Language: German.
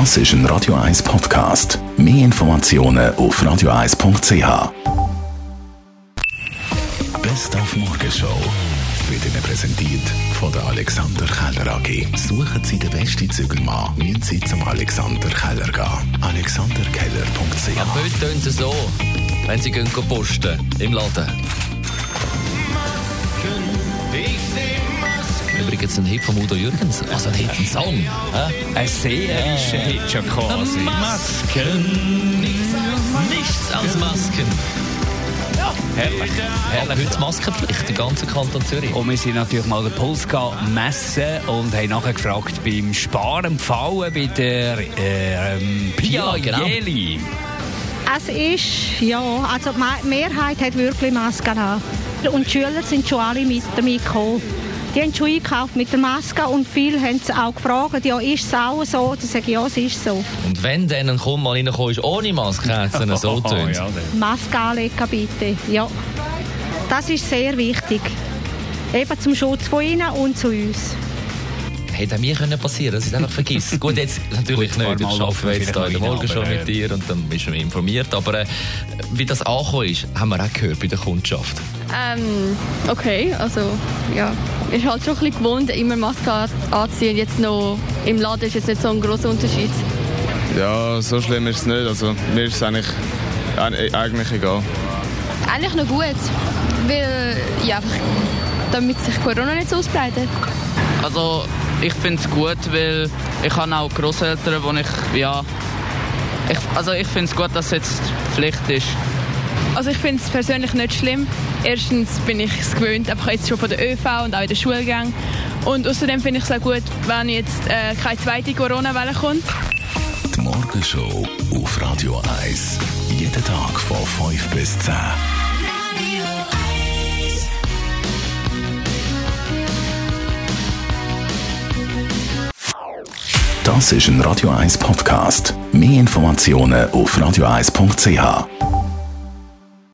Das ist ein Radio 1 Podcast. Mehr Informationen auf radio1.ch. Best auf Morgenshow wird Ihnen präsentiert von der Alexander Keller AG. Suchen Sie den besten Zügelmann, müssen Sie zum Alexander Keller gehen. AlexanderKeller.ch Am Bild tun sie so, wenn sie gehen posten im Laden. Übrigens ein Hit von Udo Jürgens. Also ein Hit, ein Song. hä? Ein seherischer Hit schon quasi. Masken. Nichts als Masken. Herrlich. Herrlich. Heute Maskenpflicht im ganzen Kanton Zürich. Und wir sind natürlich mal den Puls messen und haben nachher gefragt beim Sparempfallen bei der äh, ähm, Pia Ja, genau. Jeli. Es ist, ja, also die Me- Mehrheit hat wirklich Masken an. Und die Schüler sind schon alle mit damit gekommen. Die haben schon eingekauft mit der Maske und viele haben es auch gefragt, ja, ist es auch so? Dann sage ich, ja, es ist so. Und wenn dann ein Kunde mal reinkommt, ist ohne Maske, hat es dann so tönt. Maske anlegen bitte, ja. Das ist sehr wichtig. Eben zum Schutz von ihnen und zu uns. Hätte mir können passieren, dass ich es einfach vergisst. Gut, jetzt natürlich Gut, nicht. arbeiten wir jetzt hier in der Morgen schon mit dir und dann bist du informiert. Aber äh, wie das angekommen ist, haben wir auch gehört bei der Kundschaft. Ähm, okay, also ja, ist halt schon ein bisschen gewohnt, immer Maske an- anziehen. Jetzt noch im Laden ist jetzt nicht so ein grosser Unterschied. Ja, so schlimm ist es nicht. Also, mir ist es eigentlich, äh, eigentlich egal. Eigentlich noch gut, weil ja, einfach, damit sich Corona nicht so ausbreitet. Also ich finde es gut, weil ich habe auch Großeltern, wo ich ja ich, also ich finde es gut, dass es jetzt Pflicht ist. Also ich finde es persönlich nicht schlimm. Erstens bin ich es gewöhnt, einfach jetzt schon von der ÖV und auch in der Schulgang. Und außerdem finde ich es auch gut, wenn jetzt äh, keine zweite Corona-Welle kommt. Die Morgenshow auf Radio 1. Jeden Tag von 5 bis 10. Das ist ein Radio 1 Podcast. Mehr Informationen auf radio1.ch.